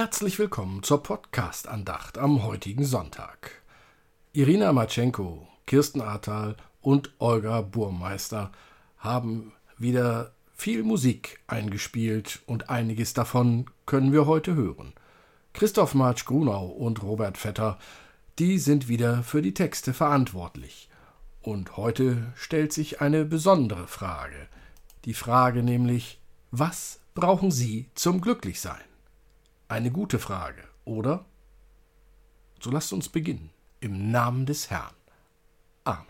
Herzlich willkommen zur Podcast-Andacht am heutigen Sonntag. Irina Matschenko, Kirsten Ahrtal und Olga Burmeister haben wieder viel Musik eingespielt und einiges davon können wir heute hören. Christoph Marsch Grunau und Robert Vetter, die sind wieder für die Texte verantwortlich. Und heute stellt sich eine besondere Frage. Die Frage nämlich, was brauchen Sie zum Glücklichsein? Eine gute Frage, oder? So lasst uns beginnen. Im Namen des Herrn. Amen.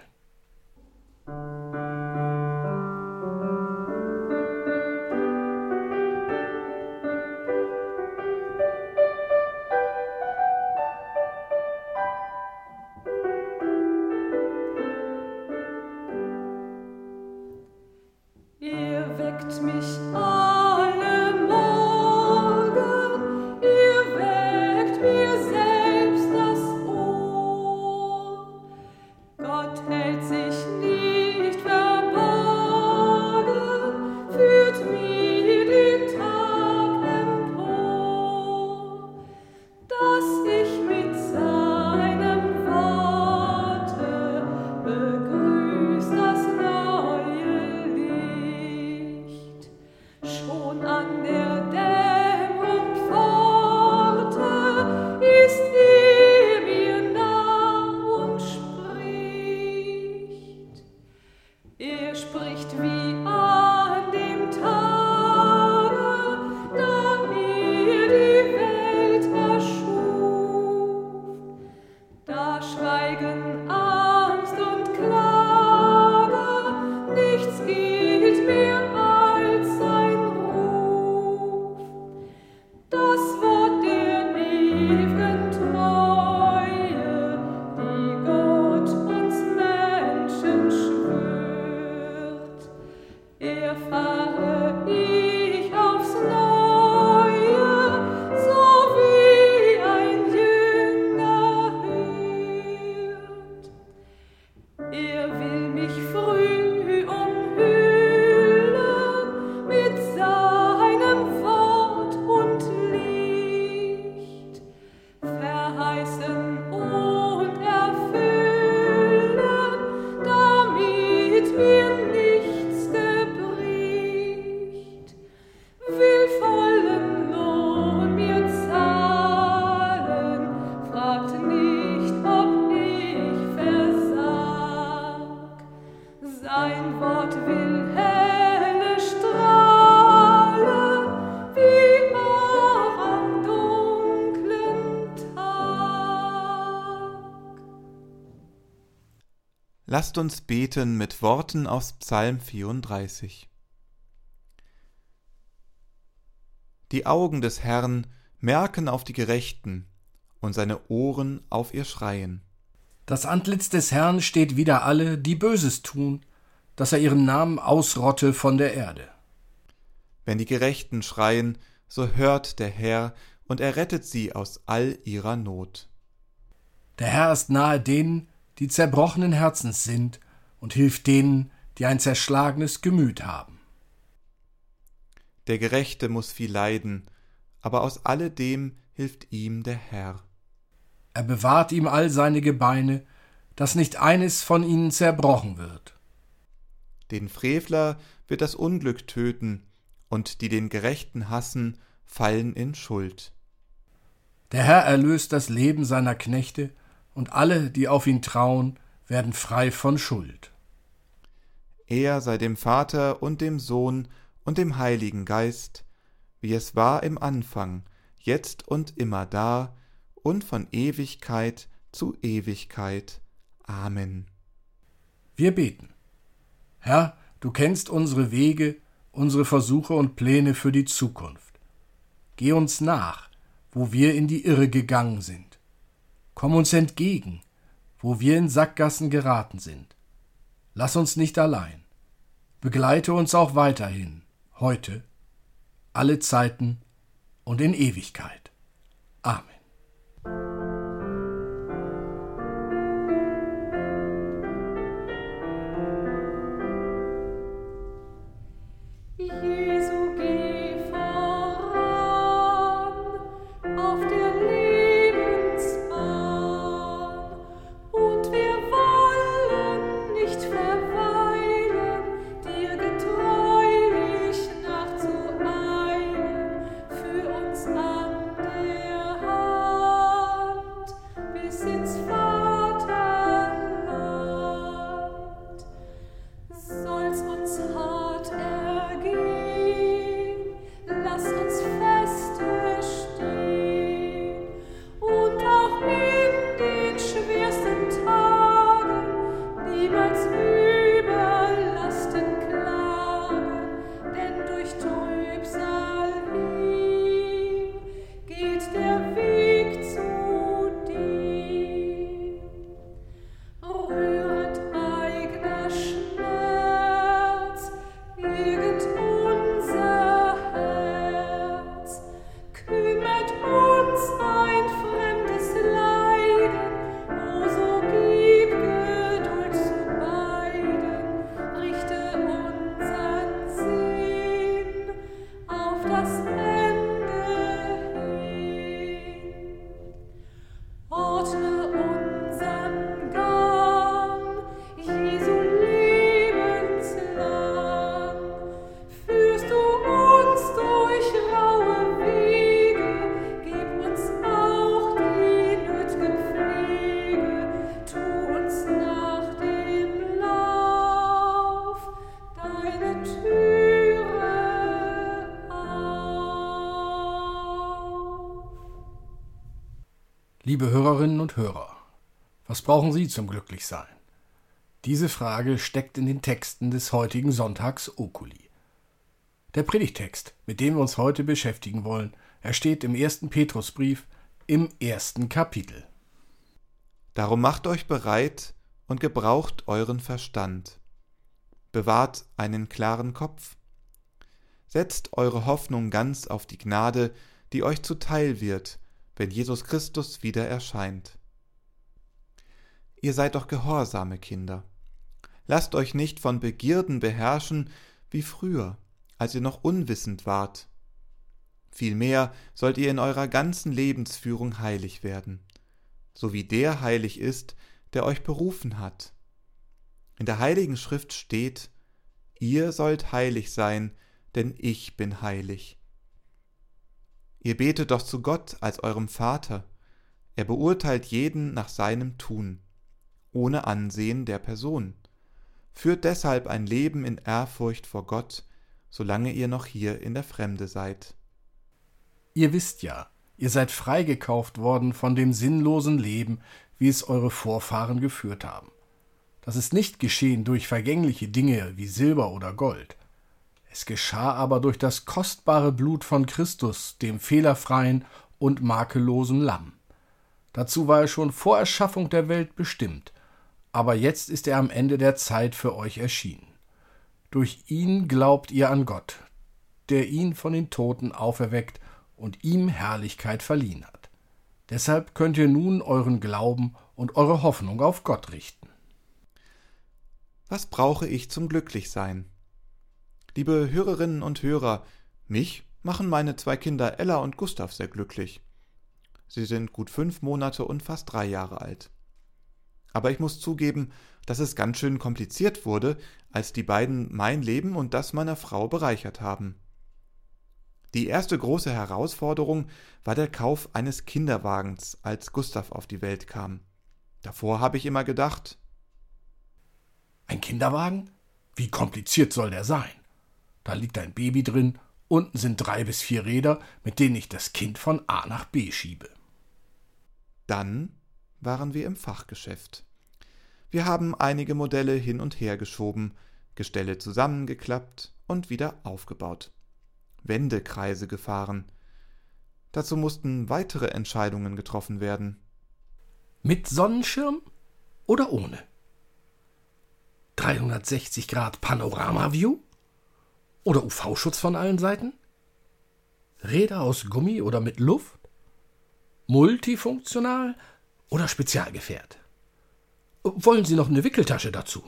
schweigen Lasst uns beten mit Worten aus Psalm 34. Die Augen des Herrn merken auf die Gerechten und seine Ohren auf ihr Schreien. Das Antlitz des Herrn steht wider alle, die Böses tun, dass er ihren Namen ausrotte von der Erde. Wenn die Gerechten schreien, so hört der Herr und er rettet sie aus all ihrer Not. Der Herr ist nahe denen, die zerbrochenen Herzens sind, und hilft denen, die ein zerschlagenes Gemüt haben. Der Gerechte muss viel leiden, aber aus alledem hilft ihm der Herr. Er bewahrt ihm all seine Gebeine, dass nicht eines von ihnen zerbrochen wird. Den Frevler wird das Unglück töten, und die den Gerechten hassen, fallen in Schuld. Der Herr erlöst das Leben seiner Knechte und alle, die auf ihn trauen, werden frei von Schuld. Er sei dem Vater und dem Sohn und dem Heiligen Geist, wie es war im Anfang, jetzt und immer da und von Ewigkeit zu Ewigkeit. Amen. Wir beten. Herr, du kennst unsere Wege, unsere Versuche und Pläne für die Zukunft. Geh uns nach, wo wir in die Irre gegangen sind. Komm uns entgegen, wo wir in Sackgassen geraten sind. Lass uns nicht allein. Begleite uns auch weiterhin, heute, alle Zeiten und in Ewigkeit. Amen. us Liebe Hörerinnen und Hörer, was brauchen Sie zum Glücklichsein? Diese Frage steckt in den Texten des heutigen Sonntags Okuli. Der Predigtext, mit dem wir uns heute beschäftigen wollen, ersteht im ersten Petrusbrief im ersten Kapitel. Darum macht euch bereit und gebraucht euren Verstand. Bewahrt einen klaren Kopf. Setzt eure Hoffnung ganz auf die Gnade, die euch zuteil wird, wenn Jesus Christus wieder erscheint. Ihr seid doch gehorsame Kinder. Lasst euch nicht von Begierden beherrschen wie früher, als ihr noch unwissend wart. Vielmehr sollt ihr in eurer ganzen Lebensführung heilig werden, so wie der heilig ist, der euch berufen hat. In der heiligen Schrift steht, ihr sollt heilig sein, denn ich bin heilig. Ihr betet doch zu Gott als eurem Vater. Er beurteilt jeden nach seinem Tun, ohne Ansehen der Person. Führt deshalb ein Leben in Ehrfurcht vor Gott, solange ihr noch hier in der Fremde seid. Ihr wisst ja, ihr seid freigekauft worden von dem sinnlosen Leben, wie es eure Vorfahren geführt haben. Das ist nicht geschehen durch vergängliche Dinge wie Silber oder Gold. Es geschah aber durch das kostbare Blut von Christus, dem fehlerfreien und makellosen Lamm. Dazu war er schon vor Erschaffung der Welt bestimmt, aber jetzt ist er am Ende der Zeit für euch erschienen. Durch ihn glaubt ihr an Gott, der ihn von den Toten auferweckt und ihm Herrlichkeit verliehen hat. Deshalb könnt ihr nun euren Glauben und eure Hoffnung auf Gott richten. Was brauche ich zum Glücklichsein? Liebe Hörerinnen und Hörer, mich machen meine zwei Kinder Ella und Gustav sehr glücklich. Sie sind gut fünf Monate und fast drei Jahre alt. Aber ich muss zugeben, dass es ganz schön kompliziert wurde, als die beiden mein Leben und das meiner Frau bereichert haben. Die erste große Herausforderung war der Kauf eines Kinderwagens, als Gustav auf die Welt kam. Davor habe ich immer gedacht. Ein Kinderwagen? Wie kompliziert soll der sein? Da liegt ein Baby drin, unten sind drei bis vier Räder, mit denen ich das Kind von A nach B schiebe. Dann waren wir im Fachgeschäft. Wir haben einige Modelle hin und her geschoben, Gestelle zusammengeklappt und wieder aufgebaut. Wendekreise gefahren. Dazu mussten weitere Entscheidungen getroffen werden. Mit Sonnenschirm oder ohne? 360 Grad Panoramaview? Oder UV-Schutz von allen Seiten? Räder aus Gummi oder mit Luft? Multifunktional oder Spezialgefährt? Wollen Sie noch eine Wickeltasche dazu?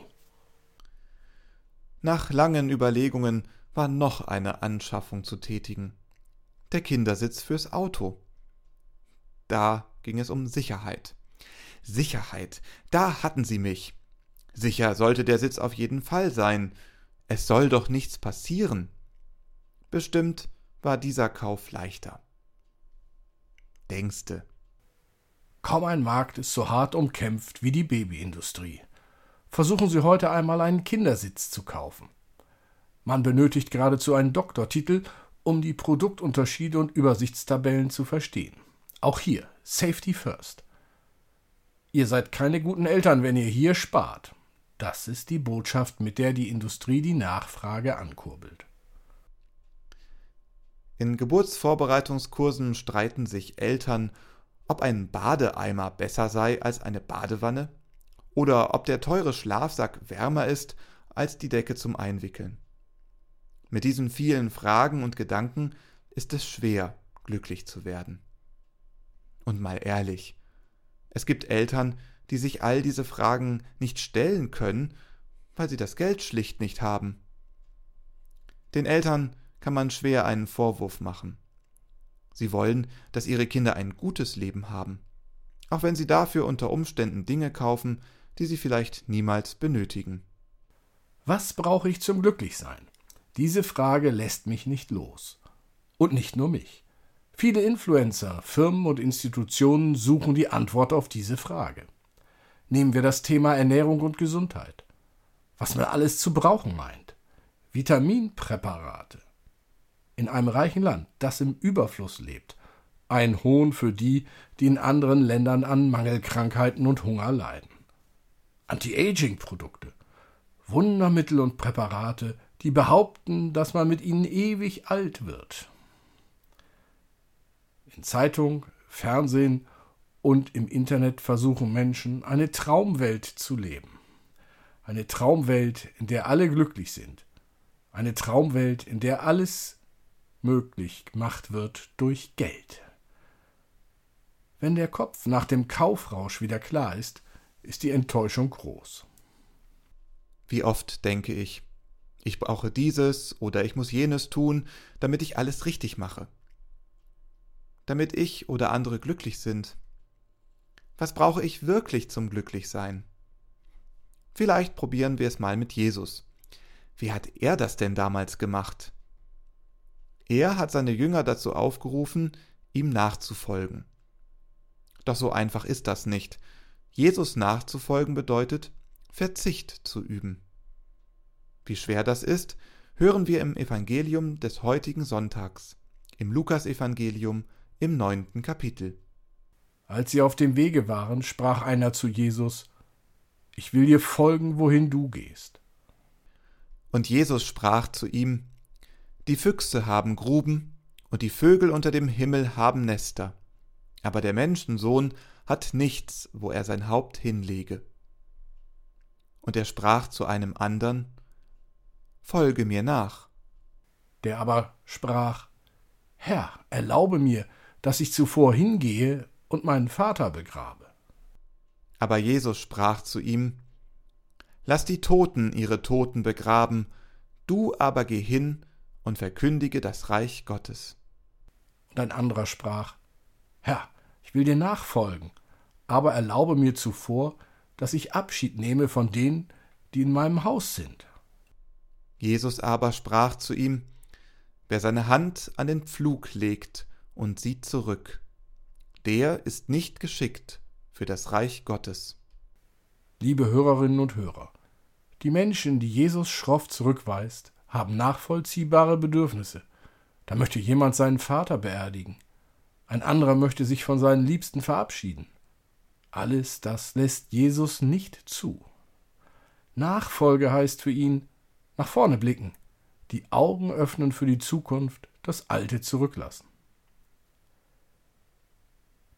Nach langen Überlegungen war noch eine Anschaffung zu tätigen. Der Kindersitz fürs Auto. Da ging es um Sicherheit. Sicherheit, da hatten sie mich. Sicher sollte der Sitz auf jeden Fall sein, es soll doch nichts passieren. Bestimmt war dieser Kauf leichter. Denkste. Kaum ein Markt ist so hart umkämpft wie die Babyindustrie. Versuchen Sie heute einmal einen Kindersitz zu kaufen. Man benötigt geradezu einen Doktortitel, um die Produktunterschiede und Übersichtstabellen zu verstehen. Auch hier Safety First. Ihr seid keine guten Eltern, wenn ihr hier spart. Das ist die Botschaft, mit der die Industrie die Nachfrage ankurbelt. In Geburtsvorbereitungskursen streiten sich Eltern, ob ein Badeeimer besser sei als eine Badewanne oder ob der teure Schlafsack wärmer ist als die Decke zum Einwickeln. Mit diesen vielen Fragen und Gedanken ist es schwer, glücklich zu werden. Und mal ehrlich, es gibt Eltern, die sich all diese Fragen nicht stellen können, weil sie das Geld schlicht nicht haben. Den Eltern kann man schwer einen Vorwurf machen. Sie wollen, dass ihre Kinder ein gutes Leben haben, auch wenn sie dafür unter Umständen Dinge kaufen, die sie vielleicht niemals benötigen. Was brauche ich zum Glücklichsein? Diese Frage lässt mich nicht los. Und nicht nur mich. Viele Influencer, Firmen und Institutionen suchen die Antwort auf diese Frage. Nehmen wir das Thema Ernährung und Gesundheit. Was man alles zu brauchen meint. Vitaminpräparate. In einem reichen Land, das im Überfluss lebt. Ein Hohn für die, die in anderen Ländern an Mangelkrankheiten und Hunger leiden. Anti-Aging-Produkte. Wundermittel und Präparate, die behaupten, dass man mit ihnen ewig alt wird. In Zeitung, Fernsehen und im Internet versuchen Menschen, eine Traumwelt zu leben. Eine Traumwelt, in der alle glücklich sind. Eine Traumwelt, in der alles möglich gemacht wird durch Geld. Wenn der Kopf nach dem Kaufrausch wieder klar ist, ist die Enttäuschung groß. Wie oft denke ich, ich brauche dieses oder ich muss jenes tun, damit ich alles richtig mache. Damit ich oder andere glücklich sind. Was brauche ich wirklich zum Glücklichsein? Vielleicht probieren wir es mal mit Jesus. Wie hat er das denn damals gemacht? Er hat seine Jünger dazu aufgerufen, ihm nachzufolgen. Doch so einfach ist das nicht. Jesus nachzufolgen bedeutet, Verzicht zu üben. Wie schwer das ist, hören wir im Evangelium des heutigen Sonntags, im Lukasevangelium im neunten Kapitel. Als sie auf dem Wege waren, sprach einer zu Jesus, Ich will dir folgen, wohin du gehst. Und Jesus sprach zu ihm, Die Füchse haben Gruben, und die Vögel unter dem Himmel haben Nester, aber der Menschensohn hat nichts, wo er sein Haupt hinlege. Und er sprach zu einem andern, folge mir nach. Der aber sprach, Herr, erlaube mir, dass ich zuvor hingehe und meinen Vater begrabe. Aber Jesus sprach zu ihm, Lass die Toten ihre Toten begraben, du aber geh hin und verkündige das Reich Gottes. Und ein anderer sprach, Herr, ich will dir nachfolgen, aber erlaube mir zuvor, dass ich Abschied nehme von denen, die in meinem Haus sind. Jesus aber sprach zu ihm, Wer seine Hand an den Pflug legt und sieht zurück, der ist nicht geschickt für das Reich Gottes. Liebe Hörerinnen und Hörer, die Menschen, die Jesus schroff zurückweist, haben nachvollziehbare Bedürfnisse. Da möchte jemand seinen Vater beerdigen. Ein anderer möchte sich von seinen Liebsten verabschieden. Alles das lässt Jesus nicht zu. Nachfolge heißt für ihn, nach vorne blicken, die Augen öffnen für die Zukunft, das Alte zurücklassen.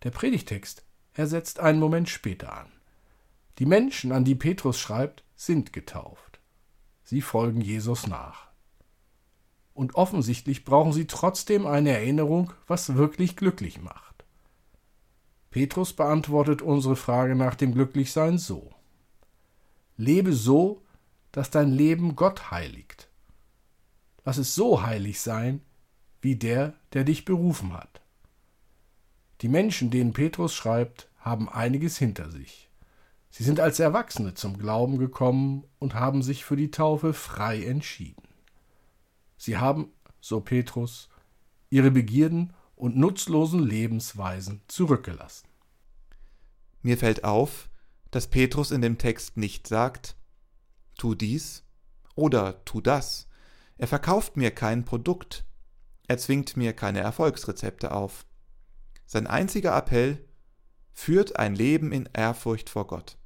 Der Predigtext ersetzt einen Moment später an. Die Menschen, an die Petrus schreibt, sind getauft. Sie folgen Jesus nach. Und offensichtlich brauchen sie trotzdem eine Erinnerung, was wirklich glücklich macht. Petrus beantwortet unsere Frage nach dem Glücklichsein so. Lebe so, dass dein Leben Gott heiligt. Lass es so heilig sein, wie der, der dich berufen hat. Die Menschen, denen Petrus schreibt, haben einiges hinter sich. Sie sind als Erwachsene zum Glauben gekommen und haben sich für die Taufe frei entschieden. Sie haben, so Petrus, ihre Begierden und nutzlosen Lebensweisen zurückgelassen. Mir fällt auf, dass Petrus in dem Text nicht sagt, tu dies oder tu das. Er verkauft mir kein Produkt. Er zwingt mir keine Erfolgsrezepte auf. Sein einziger Appell führt ein Leben in Ehrfurcht vor Gott.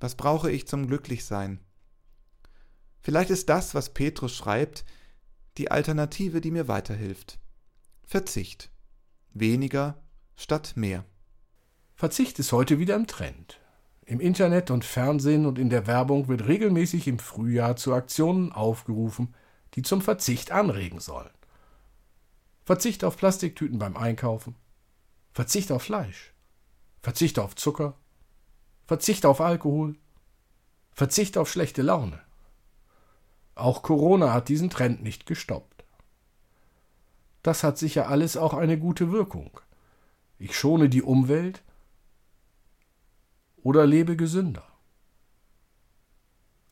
Was brauche ich zum Glücklichsein? Vielleicht ist das, was Petrus schreibt, die Alternative, die mir weiterhilft. Verzicht. Weniger statt mehr. Verzicht ist heute wieder im Trend. Im Internet und Fernsehen und in der Werbung wird regelmäßig im Frühjahr zu Aktionen aufgerufen, die zum Verzicht anregen sollen. Verzicht auf Plastiktüten beim Einkaufen, Verzicht auf Fleisch, Verzicht auf Zucker, Verzicht auf Alkohol, Verzicht auf schlechte Laune. Auch Corona hat diesen Trend nicht gestoppt. Das hat sicher alles auch eine gute Wirkung. Ich schone die Umwelt oder lebe gesünder.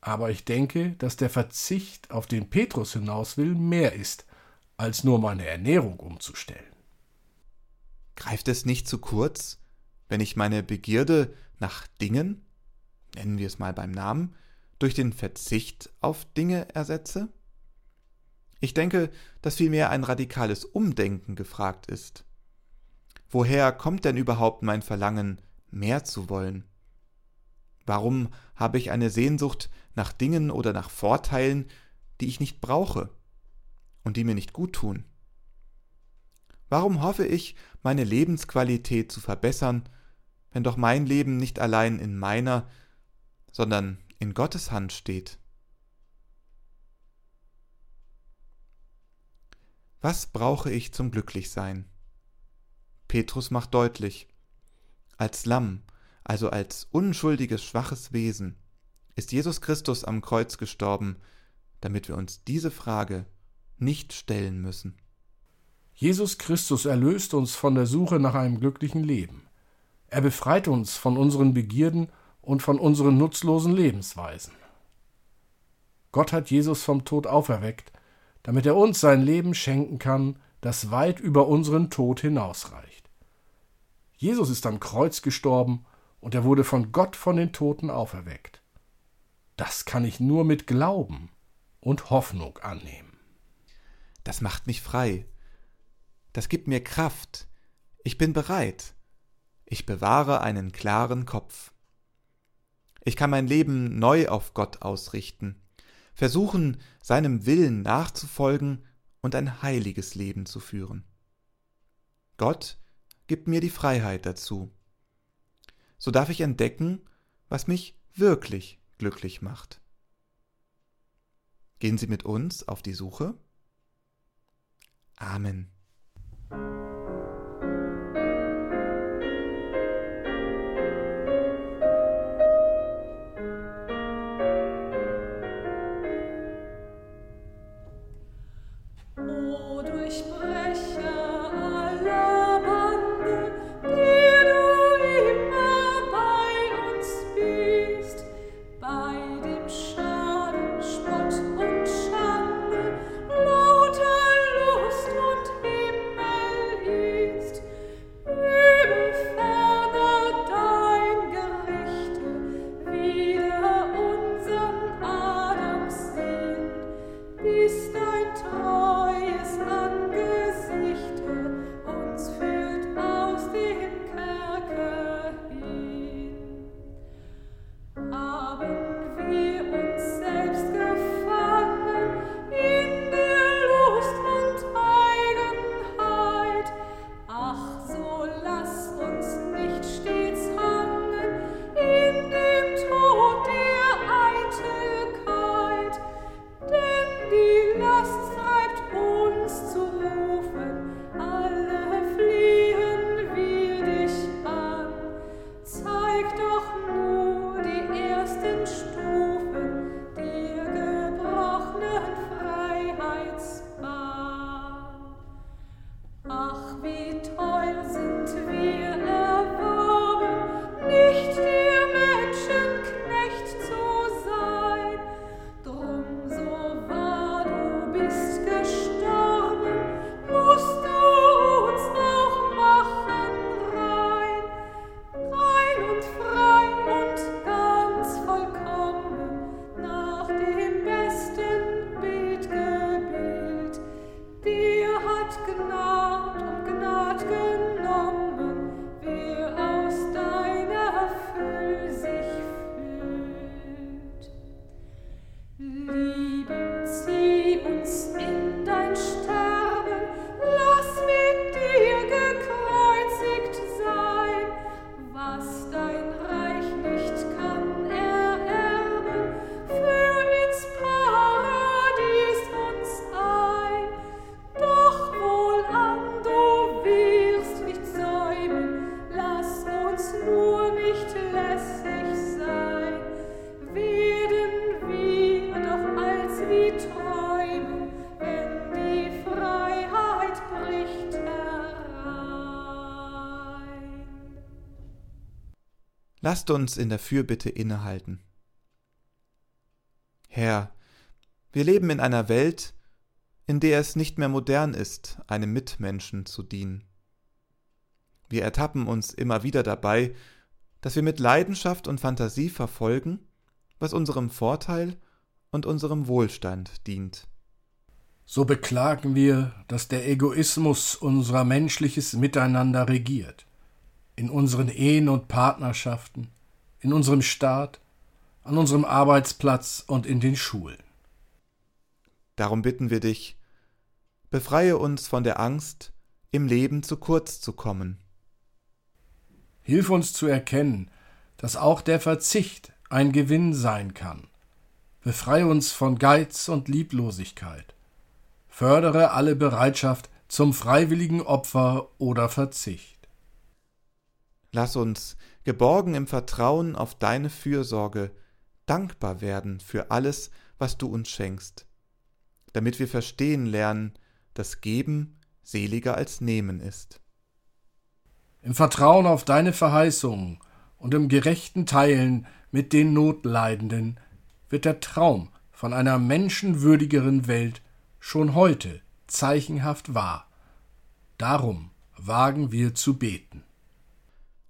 Aber ich denke, dass der Verzicht, auf den Petrus hinaus will, mehr ist, als nur meine Ernährung umzustellen. Greift es nicht zu kurz, wenn ich meine Begierde nach Dingen, nennen wir es mal beim Namen, durch den Verzicht auf Dinge ersetze? Ich denke, dass vielmehr ein radikales Umdenken gefragt ist. Woher kommt denn überhaupt mein Verlangen, mehr zu wollen? Warum habe ich eine Sehnsucht nach Dingen oder nach Vorteilen, die ich nicht brauche und die mir nicht gut tun? Warum hoffe ich, meine Lebensqualität zu verbessern, wenn doch mein Leben nicht allein in meiner, sondern in Gottes Hand steht? Was brauche ich zum Glücklichsein? Petrus macht deutlich, als Lamm also als unschuldiges, schwaches Wesen, ist Jesus Christus am Kreuz gestorben, damit wir uns diese Frage nicht stellen müssen. Jesus Christus erlöst uns von der Suche nach einem glücklichen Leben. Er befreit uns von unseren Begierden und von unseren nutzlosen Lebensweisen. Gott hat Jesus vom Tod auferweckt, damit er uns sein Leben schenken kann, das weit über unseren Tod hinausreicht. Jesus ist am Kreuz gestorben und er wurde von Gott von den Toten auferweckt. Das kann ich nur mit Glauben und Hoffnung annehmen. Das macht mich frei. Das gibt mir Kraft. Ich bin bereit. Ich bewahre einen klaren Kopf. Ich kann mein Leben neu auf Gott ausrichten, versuchen, seinem Willen nachzufolgen und ein heiliges Leben zu führen. Gott gibt mir die Freiheit dazu so darf ich entdecken, was mich wirklich glücklich macht. Gehen Sie mit uns auf die Suche? Amen. Lasst uns in der Fürbitte innehalten. Herr, wir leben in einer Welt, in der es nicht mehr modern ist, einem Mitmenschen zu dienen. Wir ertappen uns immer wieder dabei, dass wir mit Leidenschaft und Fantasie verfolgen, was unserem Vorteil und unserem Wohlstand dient. So beklagen wir, dass der Egoismus unser menschliches Miteinander regiert, in unseren Ehen und Partnerschaften, in unserem Staat, an unserem Arbeitsplatz und in den Schulen. Darum bitten wir dich, befreie uns von der Angst, im Leben zu kurz zu kommen. Hilf uns zu erkennen, dass auch der Verzicht ein Gewinn sein kann. Befreie uns von Geiz und Lieblosigkeit. Fördere alle Bereitschaft zum freiwilligen Opfer oder Verzicht. Lass uns, geborgen im Vertrauen auf deine Fürsorge, dankbar werden für alles, was du uns schenkst damit wir verstehen lernen, dass Geben seliger als Nehmen ist. Im Vertrauen auf deine Verheißungen und im gerechten Teilen mit den Notleidenden wird der Traum von einer menschenwürdigeren Welt schon heute zeichenhaft wahr. Darum wagen wir zu beten.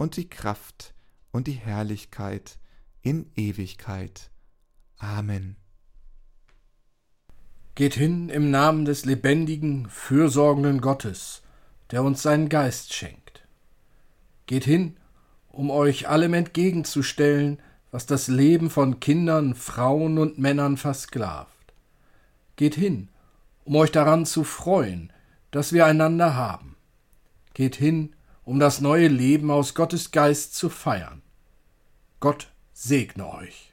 und die Kraft und die Herrlichkeit in Ewigkeit. Amen. Geht hin im Namen des lebendigen, fürsorgenden Gottes, der uns seinen Geist schenkt. Geht hin, um euch allem entgegenzustellen, was das Leben von Kindern, Frauen und Männern versklavt. Geht hin, um euch daran zu freuen, dass wir einander haben. Geht hin, um das neue Leben aus Gottes Geist zu feiern. Gott segne euch.